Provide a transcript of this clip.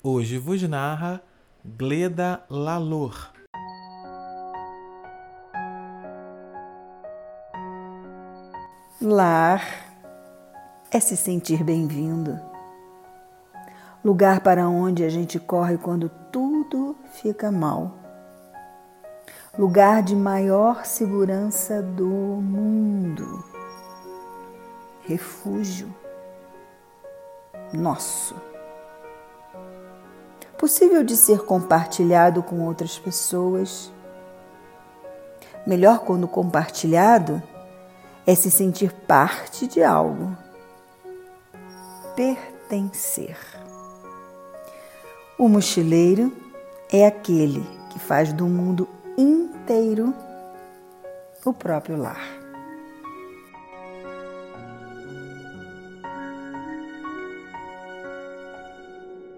Hoje vos narra Gleda Lalor. Lar é se sentir bem-vindo. Lugar para onde a gente corre quando tudo fica mal. Lugar de maior segurança do mundo. Refúgio nosso possível de ser compartilhado com outras pessoas. Melhor quando compartilhado é se sentir parte de algo, pertencer. O mochileiro é aquele que faz do mundo inteiro o próprio lar.